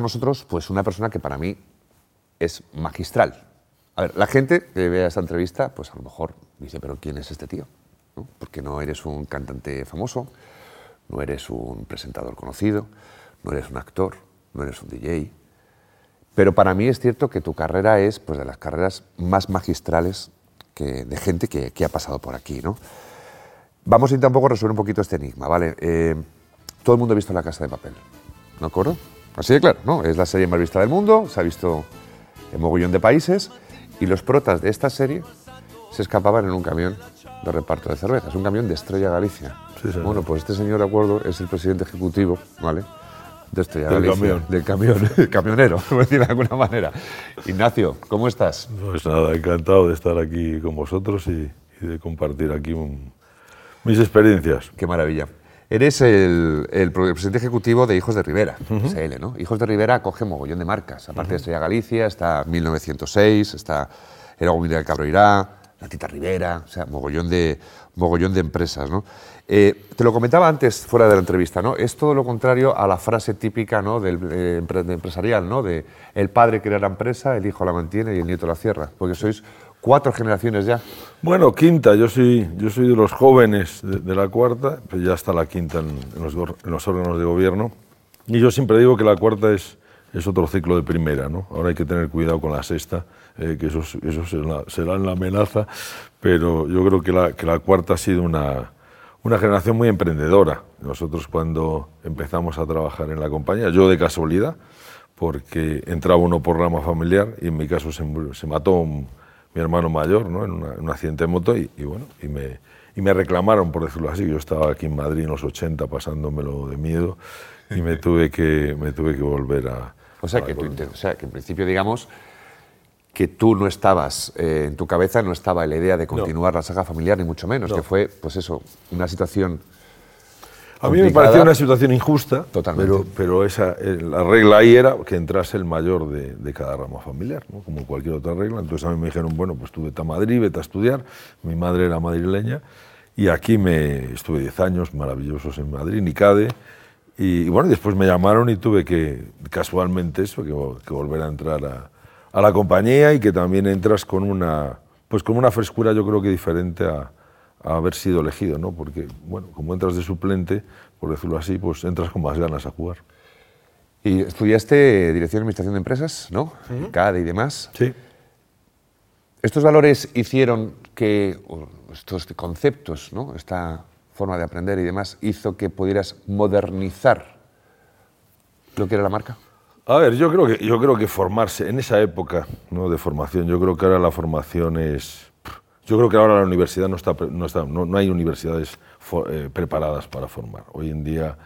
con nosotros pues, una persona que para mí es magistral. A ver, la gente que vea esta entrevista, pues a lo mejor dice, pero ¿quién es este tío? ¿No? Porque no eres un cantante famoso, no eres un presentador conocido, no eres un actor, no eres un DJ. Pero para mí es cierto que tu carrera es pues, de las carreras más magistrales que, de gente que, que ha pasado por aquí. ¿no? Vamos a intentar un poco resolver un poquito este enigma, ¿vale? Eh, todo el mundo ha visto La Casa de Papel, ¿no acuerdo? Así de claro, ¿no? Es la serie más vista del mundo, se ha visto en mogollón de países y los protas de esta serie se escapaban en un camión de reparto de cervezas, un camión de Estrella Galicia. Sí. Bueno, pues este señor, de acuerdo, es el presidente ejecutivo, ¿vale? De Estrella Del Galicia. camión. Del camión, el camionero, por decir de alguna manera. Ignacio, ¿cómo estás? Pues nada, encantado de estar aquí con vosotros y, y de compartir aquí un- mis experiencias. Qué maravilla. Eres el, presidente ejecutivo de Hijos de Rivera, SL, ¿no? Hijos de Rivera acoge mogollón de marcas. Aparte de Estrella Galicia, está 1906, está El Agua del Cabroirá, La Tita Rivera, o sea, mogollón de, mogollón de empresas, ¿no? Eh, te lo comentaba antes, fuera de la entrevista, ¿no? Es todo lo contrario a la frase típica, ¿no? Del eh, empresarial, ¿no? De el padre crea la empresa, el hijo la mantiene y el nieto la cierra. Porque sois cuatro generaciones ya. Bueno, quinta, yo soy, yo soy de los jóvenes de, de la cuarta, pero ya está la quinta en, en los, en los órganos de gobierno. Y yo siempre digo que la cuarta es, es otro ciclo de primera, ¿no? Ahora hay que tener cuidado con la sexta, eh, que eso, es- eso será, será en la amenaza, pero yo creo que la, que la cuarta ha sido una, una generación muy emprendedora. Nosotros cuando empezamos a trabajar en la compañía, yo de casualidad, porque entraba uno por rama familiar y en mi caso se, se mató un- mi hermano mayor ¿no? en, una- en un accidente de moto y, y bueno, y me, y me reclamaron, por decirlo así. Yo estaba aquí en Madrid en los 80 pasándomelo de miedo y me tuve que, me tuve que volver a... O sea, a que, inten- o sea, que en principio, digamos, que tú no estabas, eh, en tu cabeza no estaba la idea de continuar la saga familiar, ni mucho menos, No. que fue, pues eso, una situación... A mí me pareció una situación injusta, Totalmente. pero, pero esa, eh, la regla ahí era que entrase el mayor de, de cada rama familiar, ¿no? como cualquier otra regla. Entonces a mí me dijeron, bueno, pues tú vete a Madrid, vete a estudiar. Mi madre era madrileña y aquí me estuve 10 años maravillosos en Madrid, en ICADE. Y, y bueno, después me llamaron y tuve que, casualmente eso, que volver a entrar a, a la compañía y que también entras con una, pues con una frescura yo creo que diferente a, a haber sido elegido, ¿no? Porque, bueno, como entras de suplente, por decirlo así, pues entras con más ganas a jugar. Y estudiaste Dirección de Administración de Empresas, ¿no? CADE y demás. Sí. ¿Estos valores hicieron que, estos conceptos, ¿no? esta forma de aprender y demás, hizo que pudieras modernizar lo que era la marca? A ver, yo creo que yo creo que formarse en esa época, ¿no? de formación, yo creo que ahora la formación es yo creo que ahora la universidad no está, no está no, no hay universidades fo- eh, preparadas para formar. Hoy en día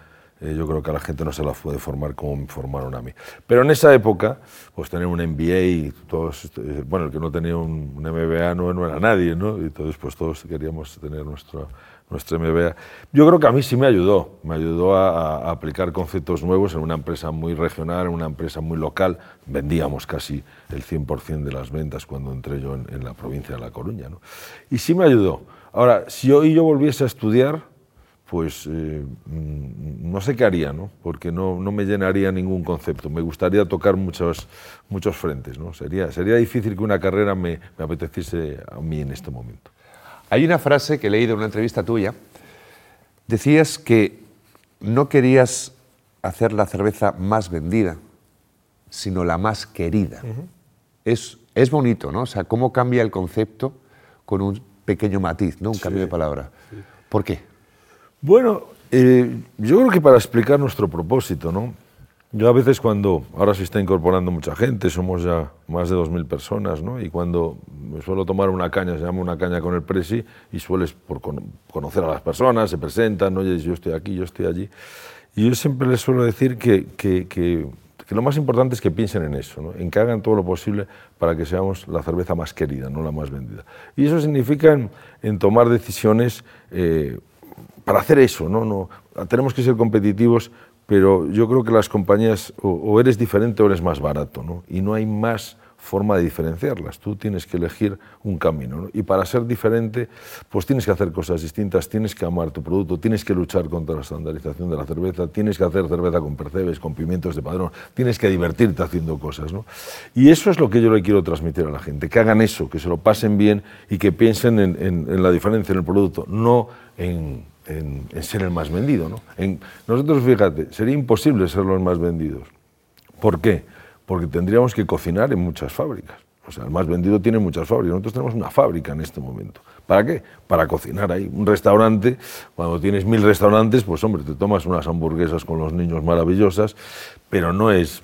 eh, yo creo que a la gente no se la puede formar como me formaron a mí. Pero en esa época, pues tener un MBA y todos, eh, bueno, el que no tenía un, MBA no, no era nadie, ¿no? Y entonces pues todos queríamos tener nuestro, nuestro MBA. Yo creo que a mí sí me ayudó, me ayudó a, a aplicar conceptos nuevos en una empresa muy regional, en una empresa muy local. Vendíamos casi el 100% de las ventas cuando entré yo en, en la provincia de La Coruña, ¿no? Y sí me ayudó. Ahora, si hoy yo volviese a estudiar, pues eh, mm, no sé qué haría, ¿no? porque no, me llenaría ningún concepto. Me gustaría tocar muchos, muchos frentes. ¿no? Sería, sería difícil que una carrera me, me apeteciese a mí en este momento. Hay una frase que he leído en una entrevista tuya. Decías que no querías hacer la cerveza más vendida, sino la más querida. es, es bonito, ¿no? O sea, cómo cambia el concepto con un pequeño matiz, ¿no? Un cambio de palabra. ¿Por qué? Bueno, eh, yo creo que para explicar nuestro propósito, ¿no? Yo a veces cuando, ahora se está incorporando mucha gente, somos ya más de 2.000 personas, ¿no? Y cuando me suelo tomar una caña, se llama una caña con el presi, y sueles por con- conocer a las personas, se presentan, oye, yo estoy aquí, yo estoy allí. Y yo siempre les suelo decir que, que- que- que lo más importante es que piensen en eso, ¿no? en que hagan todo lo posible para que seamos la cerveza más querida, no la más vendida. Y eso significa en, en tomar decisiones eh, para hacer eso. ¿no? No, tenemos que ser competitivos, pero yo creo que las compañías o, eres diferente o eres más barato. ¿no? Y no hay más forma de diferenciarlas. Tú tienes que elegir un camino. ¿no? Y para ser diferente, pues tienes que hacer cosas distintas, tienes que amar tu producto, tienes que luchar contra la estandarización de la cerveza, tienes que hacer cerveza con percebes, con pimientos de padrón, tienes que divertirte haciendo cosas. ¿no? Y eso es lo que yo le quiero transmitir a la gente, que hagan eso, que se lo pasen bien y que piensen en, en la diferencia en el producto, no en en, ser el más vendido. ¿no? Nosotros, fíjate, sería imposible ser los más vendidos. ¿Por qué? Porque tendríamos que cocinar en muchas fábricas. O sea, el más vendido tiene muchas fábricas. Nosotros tenemos una fábrica en este momento. ¿Para qué? Para cocinar ahí. Un restaurante, cuando tienes mil restaurantes, pues hombre, te tomas unas hamburguesas con los niños maravillosas, pero no es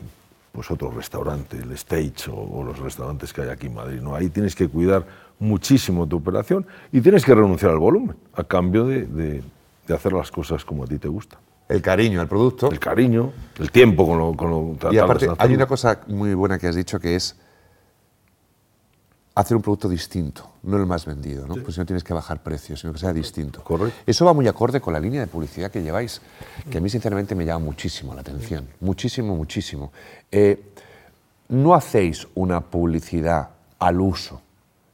pues otro restaurante, el Stage o, los restaurantes que hay aquí en Madrid. ¿no? Ahí tienes que cuidar muchísimo tu operación y tienes que renunciar al volumen a cambio de, de, hacer las cosas como a ti te gusta. El cariño al producto. El cariño, el tiempo con lo, con lo Y aparte, hay una cosa muy buena que has dicho que es hacer un producto distinto, no el más vendido, ¿no? Pues no tienes que bajar precios, sino que sea distinto. Correcto. Eso va muy acorde con la línea de publicidad que lleváis, que a mí sinceramente me llama muchísimo la atención, muchísimo, muchísimo. Eh, no hacéis una publicidad al uso,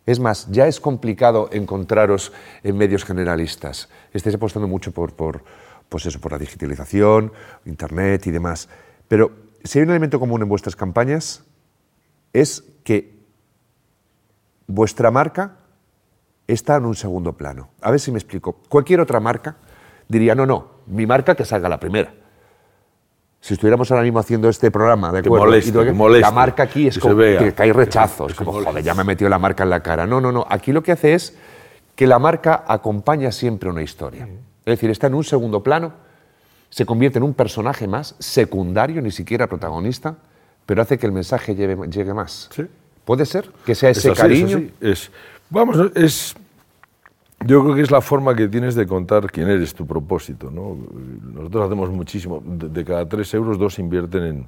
es más, ya es complicado encontraros en medios generalistas. Estáis apostando mucho por, por, pues eso, por la digitalización, Internet y demás. Pero si hay un elemento común en vuestras campañas, es que vuestra marca está en un segundo plano. A ver si me explico. Cualquier otra marca diría, no, no, mi marca que salga la primera si estuviéramos ahora mismo haciendo este programa, ¿de acuerdo? la marca aquí es como que, hay rechazos, como, joder, ya me he metido la marca en la cara. No, no, no. Aquí lo que hace es que la marca acompaña siempre una historia. Es decir, está en un segundo plano, se convierte en un personaje más, secundario, ni siquiera protagonista, pero hace que el mensaje llegue más. ¿Sí? ¿Puede ser que sea ese cariño? Es, vamos, es yo creo que es la forma que tienes de contar quién eres, tu propósito. ¿no? Nosotros hacemos muchísimo. De, cada tres euros, dos invierten en,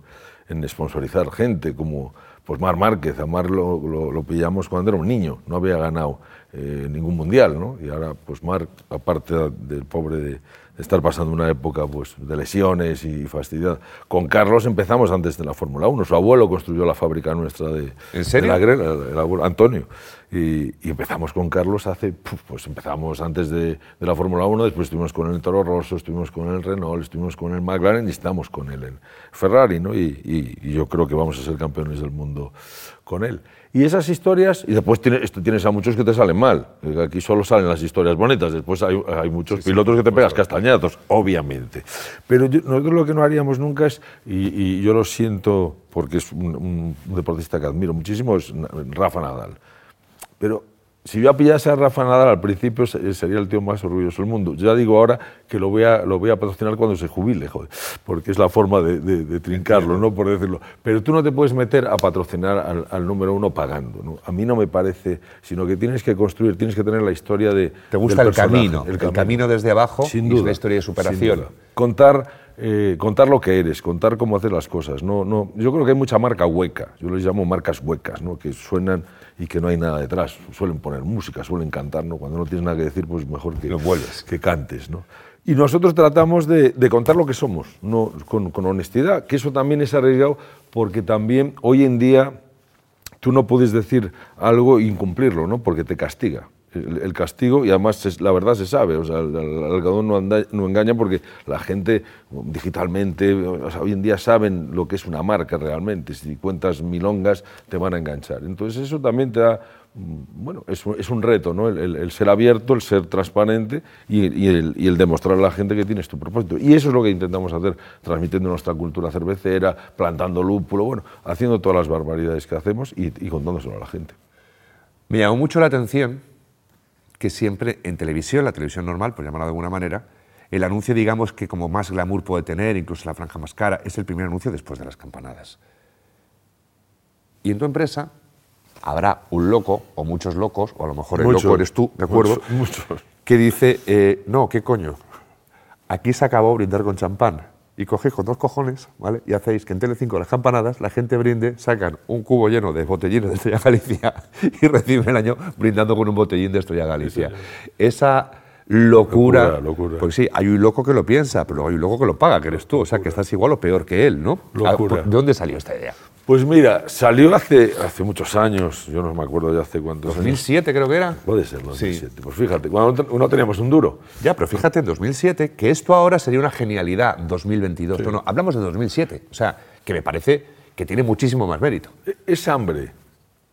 en sponsorizar gente, como pues Mar Márquez. A Mar lo, lo, pillamos cuando era un niño, no había ganado eh, ningún mundial. ¿no? Y ahora, pues Mar, aparte del pobre de, estar pasando una época pues, de lesiones y fastidiada. Con Carlos empezamos antes de la Fórmula 1. Su abuelo construyó la fábrica nuestra de, ¿En serio? la el abuelo, Antonio. Y, empezamos con Carlos hace, pues empezamos antes de, la Fórmula 1, después estuvimos con el Toro Rosso, estuvimos con el Renault, estuvimos con el McLaren y estamos con él en Ferrari, ¿no? Y, y yo creo que vamos a ser campeones del mundo con él. Y esas historias, y después tienes, tienes a muchos que te salen mal. Aquí solo salen las historias bonitas, después hay, hay muchos pilotos que te pegas castañazos, obviamente. Pero nosotros lo que no haríamos nunca es, y, yo lo siento porque es un, un deportista que admiro muchísimo, es Rafa Nadal. Pero si yo pillase a Rafa Nadal al principio sería el tío más orgulloso del mundo. Ya digo ahora que lo voy a, lo voy a patrocinar cuando se jubile, joder, porque es la forma de, trincarlo, ¿no? por decirlo. Pero tú no te puedes meter a patrocinar al, número uno pagando. ¿no? A mí no me parece, sino que tienes que construir, tienes que tener la historia de... ¿Te gusta el camino, el camino, desde abajo sin duda, la historia de superación? Contar... Eh, contar lo que eres, contar cómo hacer las cosas. No, no, yo creo que hay mucha marca hueca, yo les llamo marcas huecas, ¿no? que suenan y que no hay nada detrás. Suelen poner música, suelen cantar, ¿no? Cuando no tienes nada que decir, pues mejor que, vuelves. que cantes, ¿no? Y nosotros tratamos de, contar lo que somos, ¿no? Con, con, honestidad, que eso también es arriesgado porque también hoy en día tú no puedes decir algo e incumplirlo, ¿no? Porque te castiga el, castigo y además la verdad se sabe, o sea, el, algodón no, no, engaña porque la gente digitalmente, hoy en día saben lo que es una marca realmente, si cuentas milongas te van a enganchar. Entonces eso también te da, mm, bueno, es, es un reto, ¿no? El, ser abierto, el ser transparente y, y, el, demostrar a la gente que tienes tu propósito. Y eso es lo que intentamos hacer, transmitiendo nuestra cultura cervecera, plantando lúpulo, bueno, haciendo todas las barbaridades que hacemos y, y contándoselo a la gente. Me llamó mucho la atención que siempre en televisión, la televisión normal, por llamarla de alguna manera, el anuncio, digamos, que como más glamour puede tener, incluso la franja más cara, es el primer anuncio después de las campanadas. Y en tu empresa habrá un loco, o muchos locos, o a lo mejor el loco eres tú, ¿de acuerdo? Muchos. Que dice, eh, no, ¿qué coño? Aquí se acabó brindar con champán y cogéis con dos cojones, ¿vale? Y hacéis que en Telecinco las campanadas la gente brinde, sacan un cubo lleno de botellines de Estrella Galicia y reciben el año brindando con un botellín de Estrella Galicia. Esa locura, locura, Porque sí, hay un loco que lo piensa, pero hay un loco que lo paga, que eres tú. O sea, que estás igual o peor que él, ¿no? Locura. ¿De dónde salió esta idea? Pues mira, salió hace, hace muchos años, yo no me acuerdo ya hace cuántos años. 2007 creo que era. Puede ser, 2007. Pues fíjate, cuando no teníamos un duro. Ya, pero fíjate, en 2007, que esto ahora sería una genialidad, 2022. No, no, hablamos de 2007. O sea, que me parece que tiene muchísimo más mérito. E, es hambre.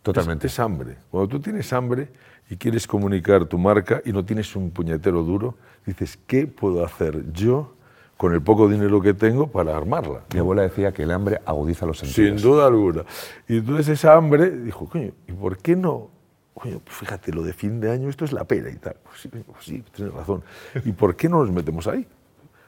Totalmente. Es, es hambre. Cuando tú tienes hambre y quieres comunicar tu marca y no tienes un puñetero duro, dices, ¿qué puedo hacer yo con el poco dinero que tengo para armarla. Mi abuela decía que el hambre agudiza los sentidos. Sin duda alguna. Y entonces esa hambre dijo, coño, ¿y por qué no? Coño, pues fíjate, lo de fin de año, esto es la pera y tal. Pues sí, pues sí, tienes razón. ¿Y por qué no nos metemos ahí?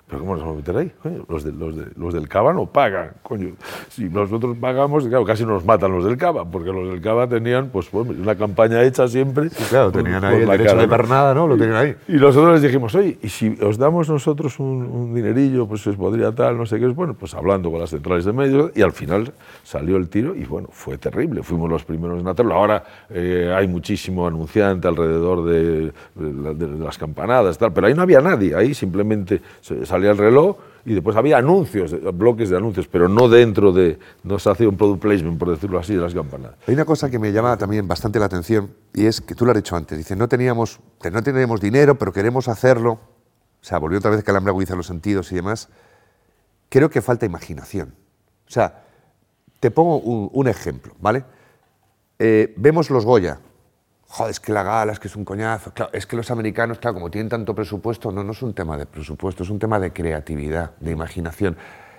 ¿Pero cómo nos vamos a meter ahí? Coño, los, de, los, de, los, del Cava no pagan, coño. Si nosotros pagamos, claro, casi nos matan los del Cava, porque los del Cava tenían pues, una campaña hecha siempre. Sí, claro, tenían ahí el derecho de pernada, ¿no? Lo tenían ahí. Y nosotros les dijimos, oye, y si os damos nosotros un, un dinerillo, pues os podría tal, no sé qué. Bueno, pues hablando con las centrales de medios, y al final salió el tiro y bueno, fue terrible. Fuimos los primeros en hacerlo. Ahora eh, hay muchísimo anunciante alrededor de, de, de, las campanadas, tal, pero ahí no había nadie. Ahí simplemente salió salía el reloj y después había anuncios, bloques de anuncios, pero no dentro de, no se hacía un product placement, por decirlo así, de las campanadas. Hay una cosa que me llama también bastante la atención y es que tú lo has dicho antes, dice, no teníamos, no teníamos dinero, pero queremos hacerlo, o sea, volvió otra vez que el hambre agudiza los sentidos y demás, creo que falta imaginación. O sea, te pongo un, un ejemplo, ¿vale? Eh, vemos los Goya, joder, es que la gala, es que es un coñazo. Claro, es que los americanos, claro, como tienen tanto presupuesto, no, no es un tema de presupuesto, es un tema de creatividad, de imaginación.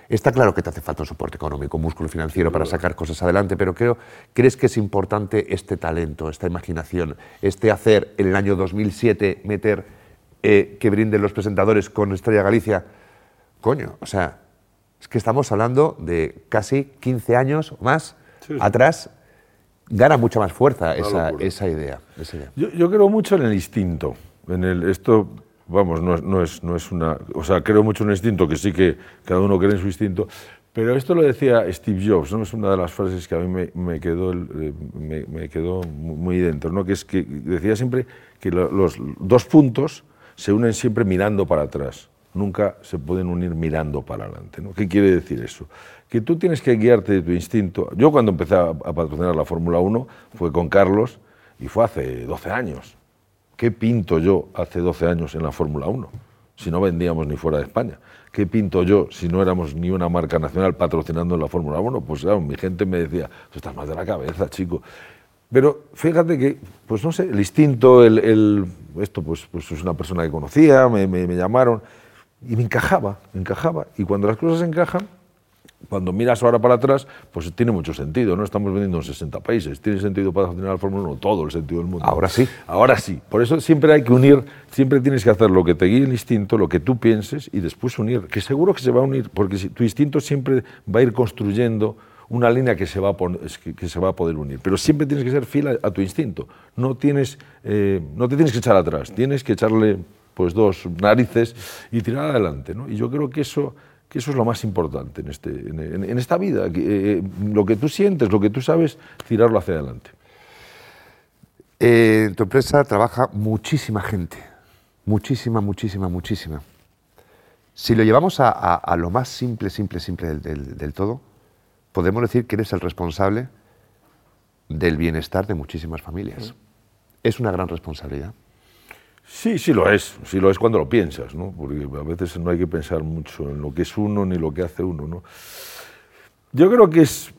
Está claro que te hace falta un soporte económico, un músculo financiero para sacar cosas adelante, pero creo, ¿crees que es importante este talento, esta imaginación, este hacer en el año 2007, meter eh, que brinden los presentadores con Estrella Galicia? Coño, o sea, es que estamos hablando de casi 15 años o más sí, sí. atrás gana mucha más fuerza esa, esa, idea, esa, idea, Yo, yo, creo mucho en el instinto. En el, esto, vamos, no es, no, es, no es una. O sea, creo mucho en el instinto, que sí que cada uno cree en su instinto. Pero esto lo decía Steve Jobs, ¿no? es una de las frases que a mí me, me quedó, eh, me, me, quedó muy dentro, ¿no? que es que decía siempre que lo, los dos puntos se unen siempre mirando para atrás, nunca se pueden unir mirando para adelante. ¿no? ¿Qué quiere decir eso? que tú tienes que guiarte de tu instinto. Yo cuando empecé a, patrocinar la Fórmula 1 fue con Carlos y fue hace 12 años. ¿Qué pinto yo hace 12 años en la Fórmula 1? Si no vendíamos ni fuera de España. ¿Qué pinto yo si no éramos ni una marca nacional patrocinando la Fórmula 1? Pues claro, mi gente me decía, tú estás más de la cabeza, chico. Pero fíjate que, pues no sé, el instinto, el, esto, pues, pues es una persona que conocía, me llamaron y me encajaba, me encajaba. Y cuando las cosas encajan, cuando miras ahora para atrás, pues tiene mucho sentido, ¿no? Estamos vendiendo en 60 países, tiene sentido para la Fórmula 1, todo el sentido del mundo. Ahora sí. Ahora sí. Por eso siempre hay que unir, siempre tienes que hacer lo que te guíe el instinto, lo que tú pienses y después unir, que seguro que se va a unir, porque tu instinto siempre va a ir construyendo una línea que se, va a poner, que, se va a poder unir. Pero siempre tienes que ser fiel a, a tu instinto. No, tienes, eh, no te tienes que echar atrás, tienes que echarle pues dos narices y tirar adelante. ¿no? Y yo creo que eso que eso es lo más importante en, este, en, en esta vida, que, eh, lo que tú sientes, lo que tú sabes, tirarlo hacia adelante. Eh, en tu empresa trabaja muchísima gente, muchísima, muchísima, muchísima. Si lo llevamos a, a, a lo más simple, simple, simple del, del, del, todo, podemos decir que eres el responsable del bienestar de muchísimas familias. Sí. Es una gran responsabilidad. Sí, sí lo es, sí lo es cuando lo piensas, ¿no? porque a veces no hay que pensar mucho en lo que es uno ni lo que hace uno. ¿no? Yo creo que es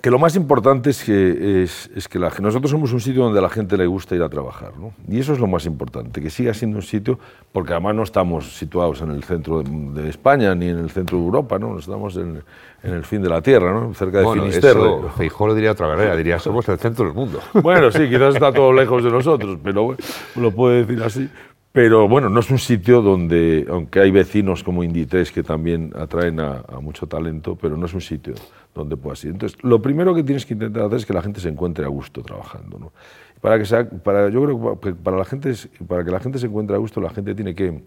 que lo más importante es que, es, es que la, nosotros somos un sitio donde a la gente le gusta ir a trabajar, ¿no? y eso es lo más importante, que siga siendo un sitio, porque además no estamos situados en el centro de, de España ni en el centro de Europa, ¿no? estamos en, en el fin de la Tierra, ¿no? cerca de bueno, Finisterre. Feijóo lo diría otra manera, diría somos el centro del mundo. Bueno, sí, quizás está todo lejos de nosotros, pero bueno, lo puede decir así. Pero bueno, no es un sitio donde, aunque hay vecinos como Inditex que también atraen a, mucho talento, pero no es un sitio donde puedas ir. Entonces, lo primero que tienes que intentar hacer es que la gente se encuentre a gusto trabajando. ¿no? Para que sea, para, yo creo que para, la gente, para que la gente se encuentre a gusto, la gente tiene que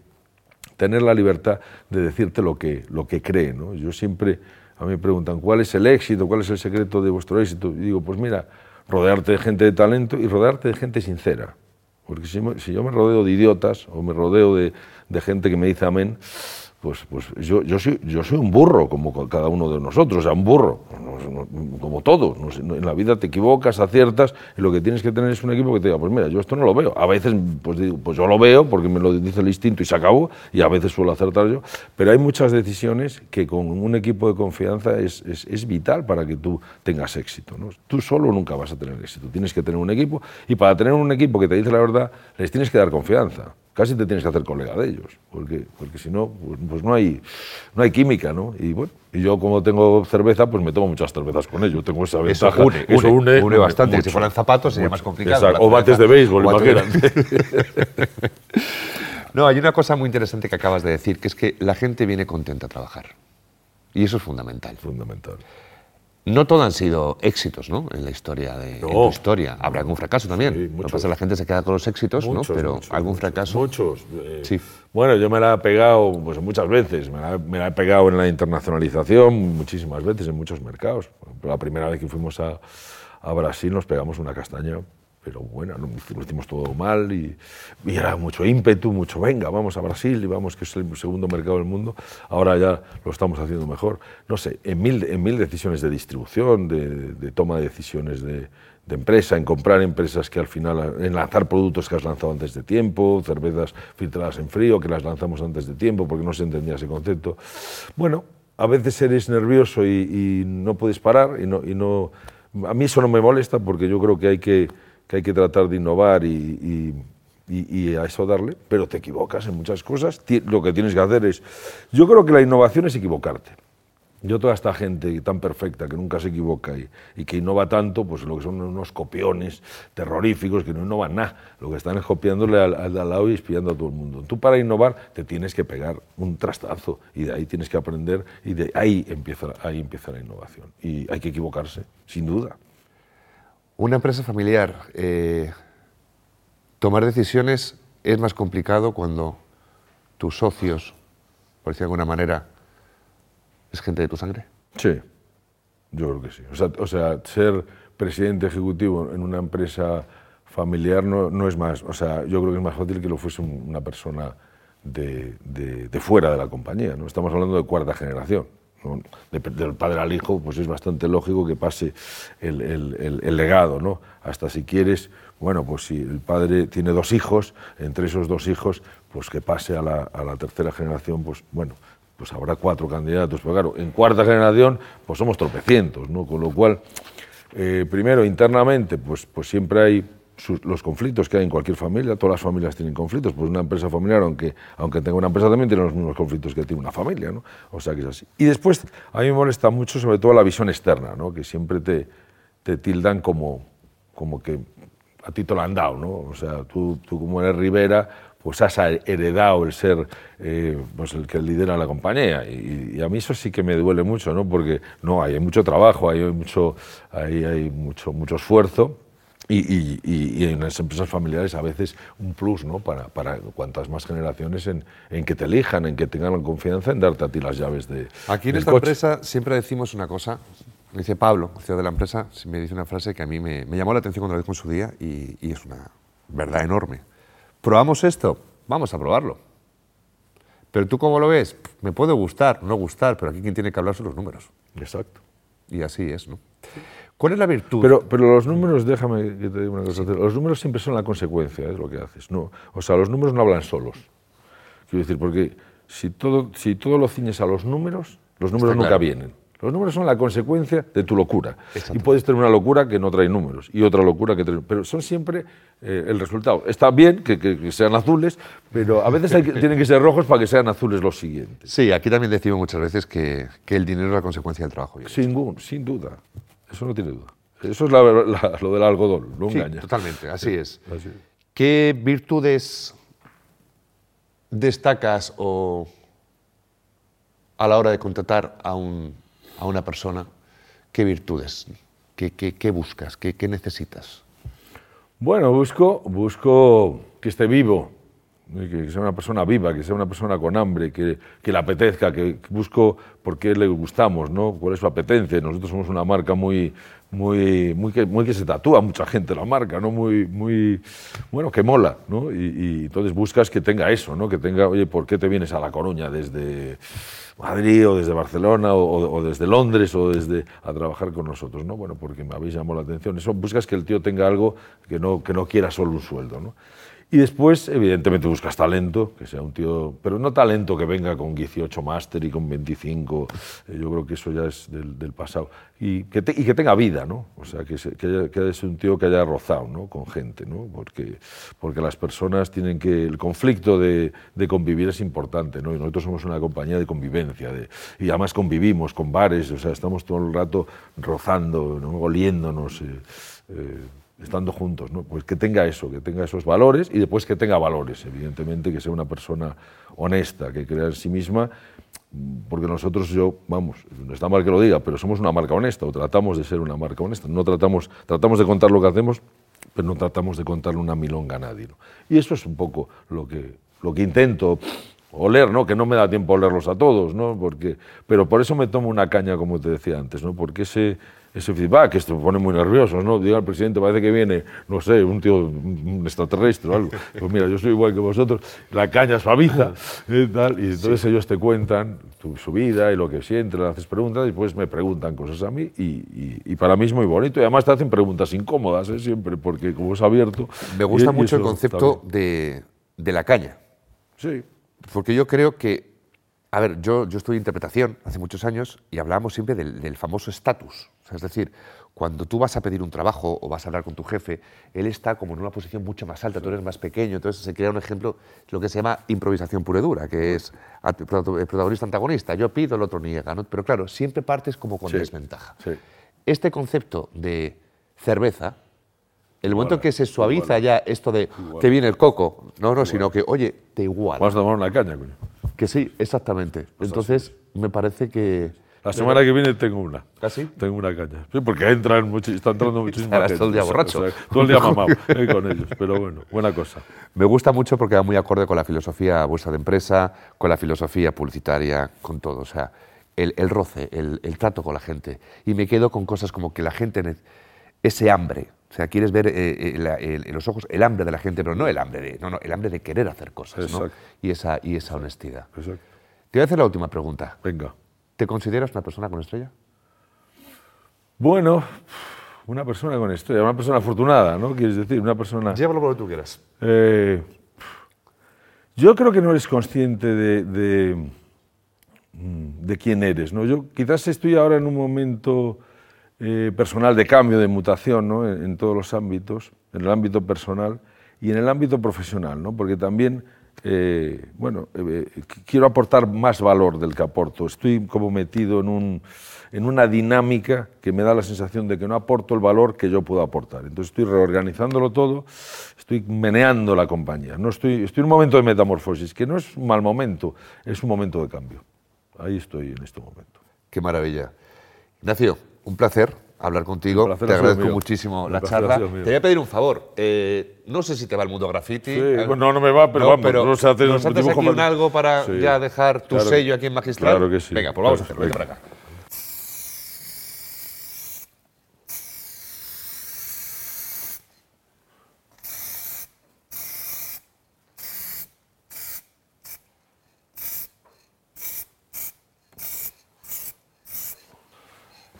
tener la libertad de decirte lo que, lo que cree. ¿no? Yo siempre, a mí me preguntan, ¿cuál es el éxito? ¿Cuál es el secreto de vuestro éxito? Y digo, pues mira, rodearte de gente de talento y rodearte de gente sincera. Porque si, si, yo me rodeo de idiotas o me rodeo de, de, gente que me dice amén, pues, pues yo, yo, soy, yo soy un burro, como cada uno de nosotros, o sea, un burro, como todos. En la vida te equivocas, aciertas, y lo que tienes que tener es un equipo que te diga, pues mira, yo esto no lo veo. A veces, pues digo, pues yo lo veo porque me lo dice el instinto y se acabó, y a veces suelo acertar yo, pero hay muchas decisiones que con un equipo de confianza es, es, es vital para que tú tengas éxito. ¿no? Tú solo nunca vas a tener éxito, tienes que tener un equipo, y para tener un equipo que te dice la verdad, les tienes que dar confianza casi te tienes que hacer colega de ellos, porque, porque si no, pues, pues, no, hay, no hay química, ¿no? Y bueno, y yo como tengo cerveza, pues me tomo muchas cervezas con ellos, tengo esa ventaja. Eso une, eso une, une, bastante, si fueran zapatos sería más complicado. o bates de béisbol, imagínate. no, hay una cosa muy interesante que acabas de decir, que es que la gente viene contenta a trabajar. Y eso es fundamental. Fundamental. No todo han sido éxitos, ¿no? En la historia de tu historia. Habrá algún fracaso también. Sí, pasa la gente se queda con los éxitos, ¿no? Pero algún fracaso. Muchos. Eh, sí. Bueno, yo me la he pegado pues, muchas veces. Me la, me la, he pegado en la internacionalización muchísimas veces en muchos mercados. La primera vez que fuimos a, a Brasil nos pegamos una castaña pero bueno, lo hicimos todo mal y, era mucho ímpetu, mucho venga, vamos a Brasil y vamos, que es el segundo mercado del mundo, ahora ya lo estamos haciendo mejor. No sé, en mil, en mil decisiones de distribución, de, toma de decisiones de, de, empresa, en comprar empresas que al final, en lanzar productos que has lanzado antes de tiempo, cervezas filtradas en frío que las lanzamos antes de tiempo porque no se entendía ese concepto. Bueno, a veces eres nervioso y, y no puedes parar y no, y no... A mí eso no me molesta porque yo creo que hay que que hay que tratar de innovar y, a eso darle, pero te equivocas en muchas cosas. Lo que tienes que hacer es, yo creo que la innovación es equivocarte. Yo toda esta gente tan perfecta que nunca se equivoca y, que innova tanto, pues lo que son unos copiones terroríficos que no innovan nada, lo que están es copiándole al, al, lado y espiando a todo el mundo. Tú para innovar te tienes que pegar un trastazo y de ahí tienes que aprender y de ahí empieza, ahí empieza la innovación. Y hay que equivocarse, sin duda. Una empresa familiar, eh, tomar decisiones es más complicado cuando tus socios, por decir de alguna manera, es gente de tu sangre. Sí, yo creo que sí. O sea, ser presidente ejecutivo en una empresa familiar no, no, es más, o sea, yo creo que es más fácil que lo fuese una persona de, de fuera de la compañía. ¿no? Estamos hablando de cuarta generación del padre al hijo, pues es bastante lógico que pase el, el, el, legado, ¿no? Hasta si quieres, bueno, pues si el padre tiene dos hijos, entre esos dos hijos, pues que pase a la, a la tercera generación, pues bueno, pues habrá cuatro candidatos, pero claro, en cuarta generación, pues somos tropecientos, ¿no? Con lo cual, eh, primero, internamente, pues, pues siempre hay los conflictos que hay en cualquier familia, todas las familias tienen conflictos, pues una empresa familiar, aunque, aunque tenga una empresa, también tiene los mismos conflictos que tiene una familia, ¿no? O sea que es así. Y después, a mí me molesta mucho sobre todo la visión externa, ¿no? Que siempre te, te tildan como, como que a ti te lo han dado, ¿no? O sea, tú, tú como eres Rivera, pues has heredado el ser eh, pues el que lidera la compañía. Y, y, a mí eso sí que me duele mucho, ¿no? Porque no, hay mucho trabajo, hay mucho, hay, hay mucho, mucho esfuerzo, y, y, y, en las empresas familiares a veces un plus, ¿no? Para, para cuantas más generaciones en, en, que te elijan, en que tengan la confianza en darte a ti las llaves de. Aquí en esta coche. empresa siempre decimos una cosa. Me dice Pablo, CEO de la empresa, me dice una frase que a mí me, me llamó la atención cuando la dijo en su día y, y, es una verdad enorme. ¿Probamos esto? Vamos a probarlo. Pero tú, ¿cómo lo ves? Me puede gustar, no gustar, pero aquí quien tiene que hablar son los números. Exacto. Y así es, ¿no? ¿Cuál es la virtud? Pero, pero los números, déjame que te diga una cosa, sí. los números siempre son la consecuencia de lo que haces. No, o sea, los números no hablan solos. Quiero decir, porque si todo, si todo lo ciñes a los números, los números Está nunca claro. vienen. Los números son la consecuencia de tu locura. Y puedes tener una locura que no trae números y otra locura que trae... Pero son siempre eh, el resultado. Está bien que, que, que, sean azules, pero a veces hay que, tienen que ser rojos para que sean azules los siguientes. Sí, aquí también decimos muchas veces que, que el dinero es la consecuencia del trabajo. Sin, sin duda. Eso no tiene duda. Eso es la, la, lo del algodón, no sí, engaña. Totalmente, así, sí, es. así es. ¿Qué virtudes destacas o a la hora de contratar a, un, a una persona? ¿Qué virtudes? ¿Qué, qué, qué buscas? ¿Qué, ¿Qué necesitas? Bueno, busco, busco que esté vivo. Que, sea una persona viva, que sea una persona con hambre, que, que le apetezca, que busco por qué le gustamos, ¿no? cuál es su apetencia. Nosotros somos una marca muy, muy, muy, que, muy que se tatúa mucha gente la marca, ¿no? muy, muy, bueno, que mola. ¿no? Y, y entonces buscas que tenga eso, ¿no? que tenga, oye, ¿por qué te vienes a La Coruña desde Madrid o desde Barcelona o, o desde Londres o desde a trabajar con nosotros? ¿no? Bueno, porque me habéis llamado la atención. Eso buscas que el tío tenga algo que no, que no quiera solo un sueldo. ¿no? Y después, evidentemente, buscas talento, que sea un tío, pero no talento que venga con 18 máster y con 25, eh, yo creo que eso ya es del, pasado. Y que, tenga vida, ¿no? O sea, que, se- que, haya- que es un tío que haya rozado, ¿no? Con gente, ¿no? Porque, porque las personas tienen que, el conflicto de, de convivir es importante, ¿no? Y nosotros somos una compañía de convivencia, de, y además convivimos con bares, o sea, estamos todo el rato rozando, ¿no? oliéndonos. eh, eh, estando juntos, ¿no? Pues que tenga eso, que tenga esos valores y después que tenga valores, evidentemente, que sea una persona honesta, que crea en sí misma, porque nosotros, yo, vamos, no está mal que lo diga, pero somos una marca honesta, o tratamos de ser una marca honesta, no tratamos, tratamos de contar lo que hacemos, pero no tratamos de contarle una milonga a nadie. Y eso es un poco lo que, lo que intento oler, ¿no? Que no me da tiempo a olerlos a todos, ¿no? Porque, pero por eso me tomo una caña, como te decía antes, ¿no? Porque ese, ese feedback, esto me pone muy nervioso, ¿no? Diga al presidente, parece que viene, no sé, un tío, un extraterrestre o algo. Pues mira, yo soy igual que vosotros, la caña suaviza y tal, y entonces ellos te cuentan tu- su vida y lo que sienten, le haces preguntas, y después me preguntan cosas a mí, y, y- y para mí es muy bonito, y además te hacen preguntas incómodas, ¿eh? Siempre, porque como es abierto... Me gusta y- mucho el concepto de, de la caña. Sí. Porque yo creo que, a ver, yo, yo estudié interpretación hace muchos años y hablábamos siempre del, del famoso estatus. O sea, es decir, cuando tú vas a pedir un trabajo o vas a hablar con tu jefe, él está como en una posición mucho más alta, tú eres más pequeño, entonces se crea un ejemplo, lo que se llama improvisación pura y dura, que es el protagonista-antagonista, yo pido, el otro niega, ¿no? pero claro, siempre partes como con Sí, desventaja. sí. Este concepto de cerveza, el momento en que se suaviza ya esto de te viene el coco, no, no, sino que, oye, te igual. Vamos a tomar una caña, coño. Que sí, exactamente. Entonces, me parece que... La semana que viene tengo una. ¿Ah, sí? Tengo una caña. Sí, porque entran mucho, está entrando Estarás gente. todo el día borracho. o sea, todo el día mamado eh, con ellos. Pero bueno, buena cosa. Me gusta mucho porque va muy acorde con la filosofía vuestra de empresa, con la filosofía publicitaria, con todo. O sea, el, el roce, el, el trato con la gente. Y me quedo con cosas como que la gente, ese hambre. O sea, quieres ver eh, eh, el- en los ojos el hambre de la gente, pero no el hambre de, no, no, el hambre de querer hacer cosas, ¿no? Y esa, y esa honestidad. Exacto. Te voy a hacer la última pregunta. Venga. ¿Te consideras una persona con estrella? Bueno, una persona con estrella, una persona afortunada, ¿no? Quieres decir, una persona. Llévalo por lo que tú quieras. Eh, yo creo que no eres consciente de, de, mm, de quién eres. ¿no? Yo quizás estoy ahora en un momento eh, personal de cambio, de mutación ¿no? en, todos los ámbitos, en el ámbito personal y en el ámbito profesional, ¿no? porque también eh, bueno, eh, qu- quiero aportar más valor del que aporto. Estoy como metido en, un, en una dinámica que me da la sensación de que no aporto el valor que yo puedo aportar. Entonces estoy reorganizándolo todo, estoy meneando la compañía. No estoy, estoy en un momento de metamorfosis, que no es un mal momento, es un momento de cambio. Ahí estoy en este momento. Qué maravilla. Ignacio, un placer hablar contigo. Placer te agradezco mío. muchísimo la charla. Te voy a pedir un favor. Eh, no sé si te va el mundo graffiti. Sí, bueno, no me va, pero vamos, no se hace ¿Nos haces dibujo aquí un algo para Sí. ya dejar tu Claro- sello aquí en Magistral? claro que sí. Venga, pues vamos a hacerlo. Venga. para acá.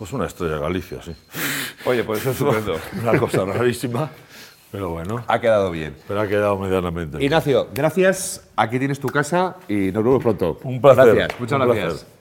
Pues una estrella Galicia, sí. Oye, pues eso es estupendo. Una cosa rarísima, pero bueno. ha quedado bien. Pero ha quedado medianamente. Ignacio, gracias. Aquí tienes tu casa y nos vemos pronto. Un placer, Gracias, muchas un gracias. placer.